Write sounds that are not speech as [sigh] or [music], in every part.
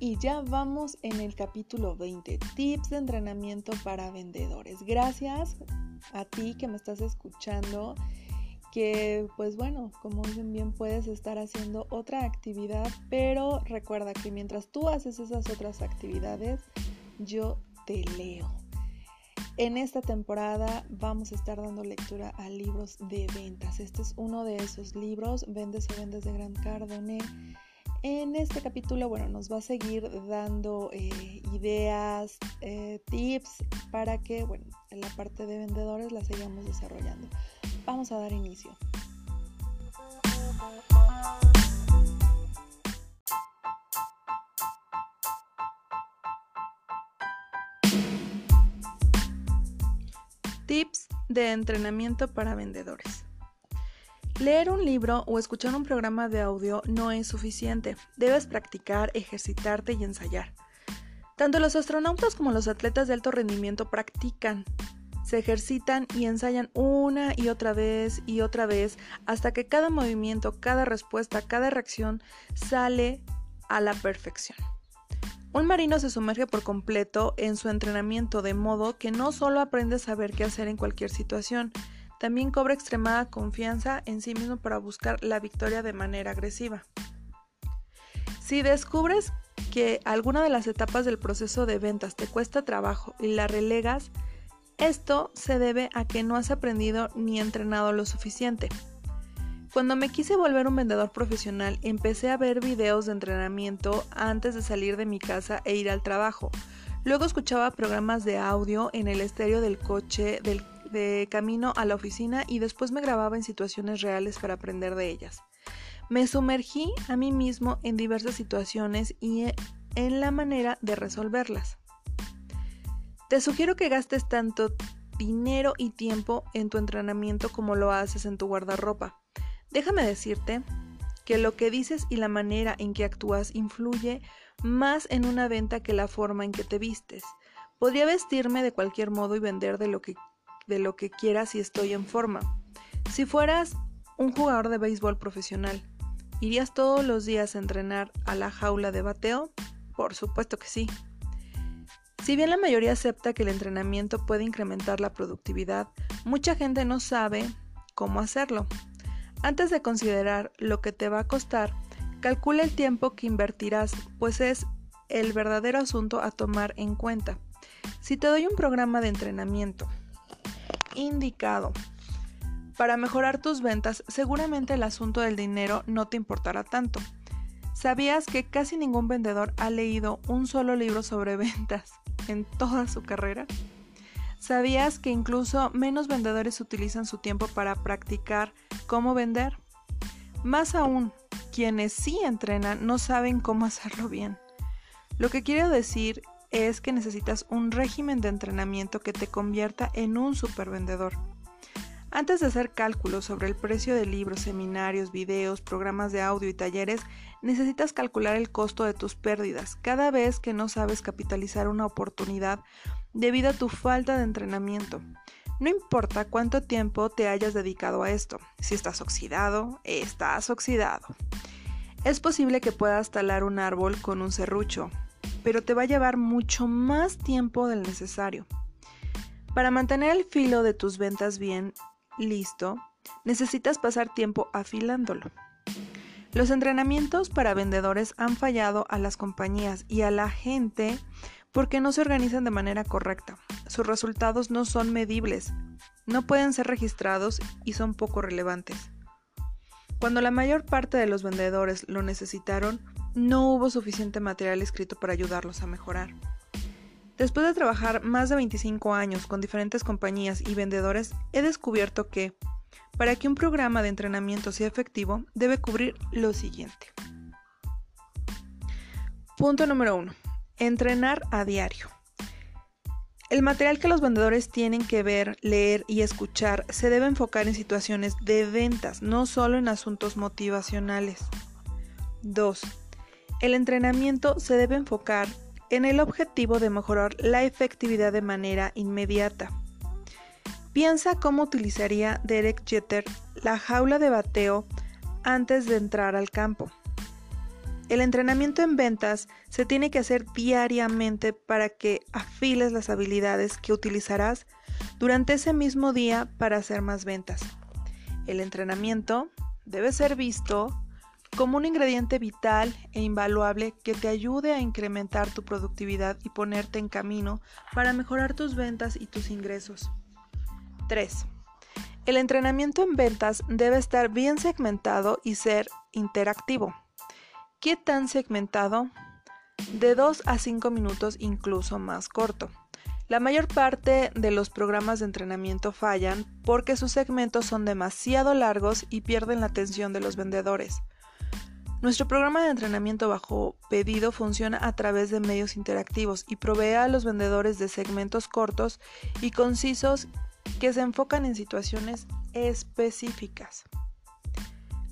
y ya vamos en el capítulo 20, tips de entrenamiento para vendedores. Gracias a ti que me estás escuchando, que pues bueno, como dicen bien, puedes estar haciendo otra actividad, pero recuerda que mientras tú haces esas otras actividades, yo te leo. En esta temporada vamos a estar dando lectura a libros de ventas. Este es uno de esos libros, Vendes o Vendes de Gran Cardone en este capítulo, bueno, nos va a seguir dando eh, ideas, eh, tips para que, bueno, en la parte de vendedores la sigamos desarrollando. Vamos a dar inicio. Tips de entrenamiento para vendedores. Leer un libro o escuchar un programa de audio no es suficiente. Debes practicar, ejercitarte y ensayar. Tanto los astronautas como los atletas de alto rendimiento practican, se ejercitan y ensayan una y otra vez y otra vez hasta que cada movimiento, cada respuesta, cada reacción sale a la perfección. Un marino se sumerge por completo en su entrenamiento de modo que no solo aprende a saber qué hacer en cualquier situación, también cobra extremada confianza en sí mismo para buscar la victoria de manera agresiva. Si descubres que alguna de las etapas del proceso de ventas te cuesta trabajo y la relegas, esto se debe a que no has aprendido ni entrenado lo suficiente. Cuando me quise volver un vendedor profesional, empecé a ver videos de entrenamiento antes de salir de mi casa e ir al trabajo. Luego escuchaba programas de audio en el estéreo del coche del de camino a la oficina y después me grababa en situaciones reales para aprender de ellas. Me sumergí a mí mismo en diversas situaciones y en la manera de resolverlas. Te sugiero que gastes tanto dinero y tiempo en tu entrenamiento como lo haces en tu guardarropa. Déjame decirte que lo que dices y la manera en que actúas influye más en una venta que la forma en que te vistes. Podría vestirme de cualquier modo y vender de lo que de lo que quieras si estoy en forma. Si fueras un jugador de béisbol profesional, ¿irías todos los días a entrenar a la jaula de bateo? Por supuesto que sí. Si bien la mayoría acepta que el entrenamiento puede incrementar la productividad, mucha gente no sabe cómo hacerlo. Antes de considerar lo que te va a costar, calcula el tiempo que invertirás, pues es el verdadero asunto a tomar en cuenta. Si te doy un programa de entrenamiento indicado. Para mejorar tus ventas, seguramente el asunto del dinero no te importará tanto. ¿Sabías que casi ningún vendedor ha leído un solo libro sobre [laughs] ventas en toda su carrera? ¿Sabías que incluso menos vendedores utilizan su tiempo para practicar cómo vender? Más aún, quienes sí entrenan no saben cómo hacerlo bien. Lo que quiero decir es que necesitas un régimen de entrenamiento que te convierta en un supervendedor. Antes de hacer cálculos sobre el precio de libros, seminarios, videos, programas de audio y talleres, necesitas calcular el costo de tus pérdidas cada vez que no sabes capitalizar una oportunidad debido a tu falta de entrenamiento. No importa cuánto tiempo te hayas dedicado a esto, si estás oxidado, estás oxidado. Es posible que puedas talar un árbol con un serrucho, pero te va a llevar mucho más tiempo del necesario. Para mantener el filo de tus ventas bien listo, necesitas pasar tiempo afilándolo. Los entrenamientos para vendedores han fallado a las compañías y a la gente porque no se organizan de manera correcta. Sus resultados no son medibles, no pueden ser registrados y son poco relevantes. Cuando la mayor parte de los vendedores lo necesitaron, no hubo suficiente material escrito para ayudarlos a mejorar. Después de trabajar más de 25 años con diferentes compañías y vendedores, he descubierto que, para que un programa de entrenamiento sea efectivo, debe cubrir lo siguiente. Punto número 1. Entrenar a diario. El material que los vendedores tienen que ver, leer y escuchar se debe enfocar en situaciones de ventas, no solo en asuntos motivacionales. 2. El entrenamiento se debe enfocar en el objetivo de mejorar la efectividad de manera inmediata. Piensa cómo utilizaría Derek Jeter la jaula de bateo antes de entrar al campo. El entrenamiento en ventas se tiene que hacer diariamente para que afiles las habilidades que utilizarás durante ese mismo día para hacer más ventas. El entrenamiento debe ser visto como un ingrediente vital e invaluable que te ayude a incrementar tu productividad y ponerte en camino para mejorar tus ventas y tus ingresos. 3. El entrenamiento en ventas debe estar bien segmentado y ser interactivo. ¿Qué tan segmentado? De 2 a 5 minutos incluso más corto. La mayor parte de los programas de entrenamiento fallan porque sus segmentos son demasiado largos y pierden la atención de los vendedores. Nuestro programa de entrenamiento bajo pedido funciona a través de medios interactivos y provee a los vendedores de segmentos cortos y concisos que se enfocan en situaciones específicas.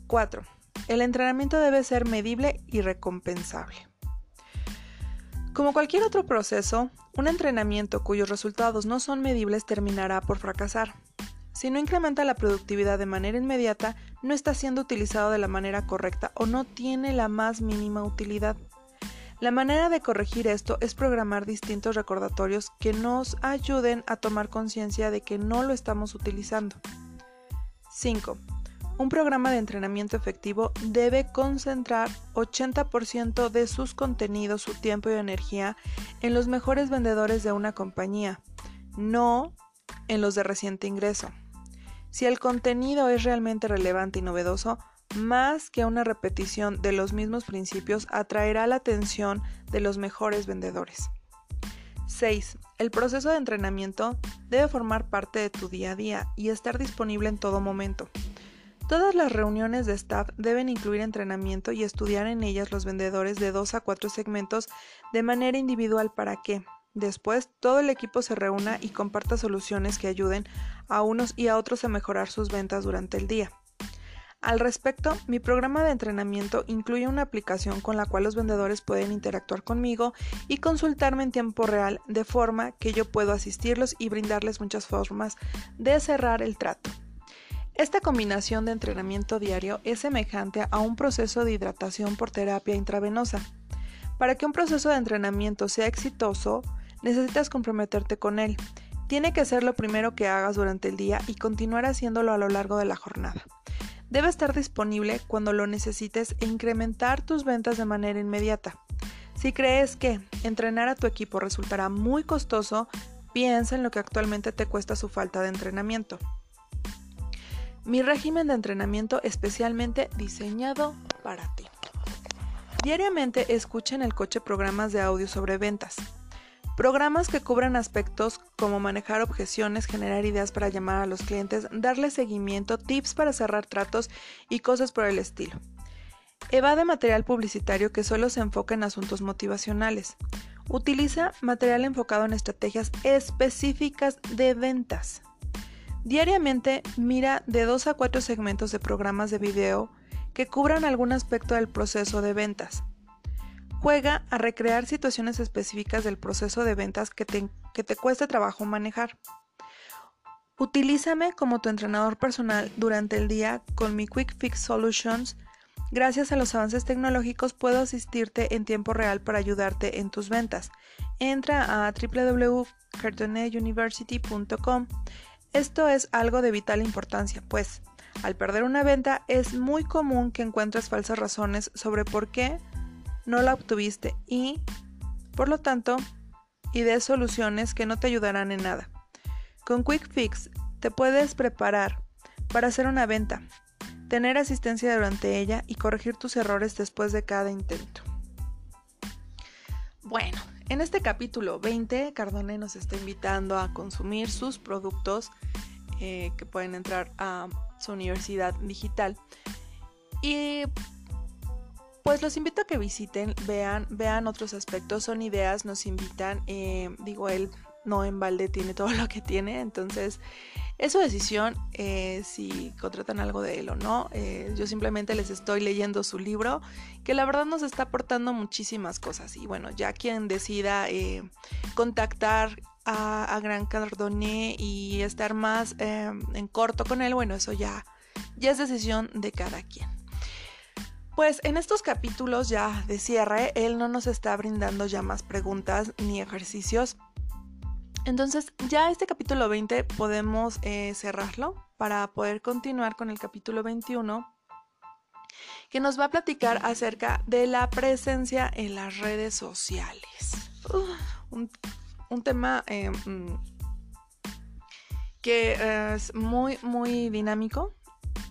4. El entrenamiento debe ser medible y recompensable. Como cualquier otro proceso, un entrenamiento cuyos resultados no son medibles terminará por fracasar. Si no incrementa la productividad de manera inmediata, no está siendo utilizado de la manera correcta o no tiene la más mínima utilidad. La manera de corregir esto es programar distintos recordatorios que nos ayuden a tomar conciencia de que no lo estamos utilizando. 5. Un programa de entrenamiento efectivo debe concentrar 80% de sus contenidos, su tiempo y energía en los mejores vendedores de una compañía, no en los de reciente ingreso. Si el contenido es realmente relevante y novedoso, más que una repetición de los mismos principios, atraerá la atención de los mejores vendedores. 6. El proceso de entrenamiento debe formar parte de tu día a día y estar disponible en todo momento. Todas las reuniones de staff deben incluir entrenamiento y estudiar en ellas los vendedores de 2 a 4 segmentos de manera individual para que, Después, todo el equipo se reúna y comparta soluciones que ayuden a unos y a otros a mejorar sus ventas durante el día. Al respecto, mi programa de entrenamiento incluye una aplicación con la cual los vendedores pueden interactuar conmigo y consultarme en tiempo real de forma que yo puedo asistirlos y brindarles muchas formas de cerrar el trato. Esta combinación de entrenamiento diario es semejante a un proceso de hidratación por terapia intravenosa. Para que un proceso de entrenamiento sea exitoso, necesitas comprometerte con él. Tiene que ser lo primero que hagas durante el día y continuar haciéndolo a lo largo de la jornada. Debe estar disponible cuando lo necesites e incrementar tus ventas de manera inmediata. Si crees que entrenar a tu equipo resultará muy costoso, piensa en lo que actualmente te cuesta su falta de entrenamiento. Mi régimen de entrenamiento especialmente diseñado para ti. Diariamente escucha en el coche programas de audio sobre ventas. Programas que cubran aspectos como manejar objeciones, generar ideas para llamar a los clientes, darle seguimiento, tips para cerrar tratos y cosas por el estilo. Evade material publicitario que solo se enfoca en asuntos motivacionales. Utiliza material enfocado en estrategias específicas de ventas. Diariamente mira de 2 a 4 segmentos de programas de video que cubran algún aspecto del proceso de ventas. Juega a recrear situaciones específicas del proceso de ventas que te, cueste trabajo manejar. Utilízame como tu entrenador personal durante el día con mi Quick Fix Solutions. Gracias a los avances tecnológicos puedo asistirte en tiempo real para ayudarte en tus ventas. Entra a www.cartoneuniversity.com. Esto es algo de vital importancia, pues al perder una venta es muy común que encuentres falsas razones sobre por qué no la obtuviste y, por lo tanto, ideas soluciones que no te ayudarán en nada. Con Quick Fix te puedes preparar para hacer una venta, tener asistencia durante ella y corregir tus errores después de cada intento. Bueno, en este capítulo 20, Cardone nos está invitando a consumir sus productos eh, que pueden entrar a su universidad digital. Y pues los invito a que visiten, vean, vean otros aspectos, son ideas, nos invitan, eh, digo, él no en balde tiene todo lo que tiene, entonces es su decisión eh, si contratan algo de él o no. Eh, yo simplemente les estoy leyendo su libro, que la verdad nos está aportando muchísimas cosas. Y bueno, ya quien decida contactar a, a, Gran Cardone y estar más en corto con él, bueno, eso ya, ya es decisión de cada quien. Pues en estos capítulos ya de cierre, él no nos está brindando ya más preguntas ni ejercicios. Entonces ya este capítulo 20 podemos eh, cerrarlo para poder continuar con el capítulo 21 que nos va a platicar acerca de la presencia en las redes sociales. un, tema eh, mm, que es muy, muy dinámico,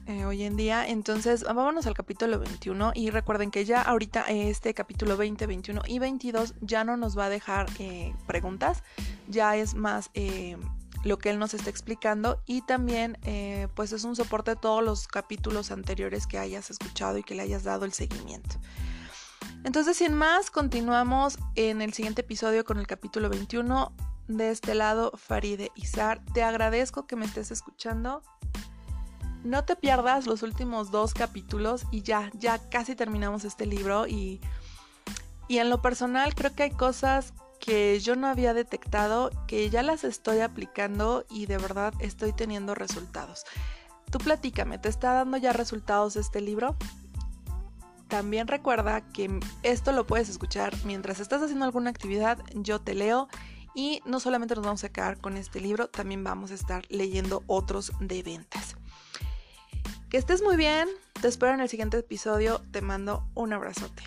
eh, hoy en día. Entonces, vámonos al capítulo 21 y recuerden que ya ahorita este capítulo 20, 21 y 22 ya no nos va a dejar eh, preguntas, ya es más eh, lo que él nos está explicando y también pues es un soporte de todos los capítulos anteriores que hayas escuchado y que le hayas dado el seguimiento. Entonces, sin más, continuamos en el siguiente episodio con el capítulo 21. De este lado, Faride Izar, te agradezco que me estés escuchando. No te pierdas los últimos dos capítulos y ya, ya casi terminamos este libro y, y en lo personal creo que hay cosas que yo no había detectado, que ya las estoy aplicando y de verdad estoy teniendo resultados. Tú platícame, ¿te está dando ya resultados este libro? También recuerda que esto lo puedes escuchar mientras estás haciendo alguna actividad, yo te leo y no solamente nos vamos a quedar con este libro, también vamos a estar leyendo otros de ventas. Que estés muy bien, te espero en el siguiente episodio, te mando un abrazote.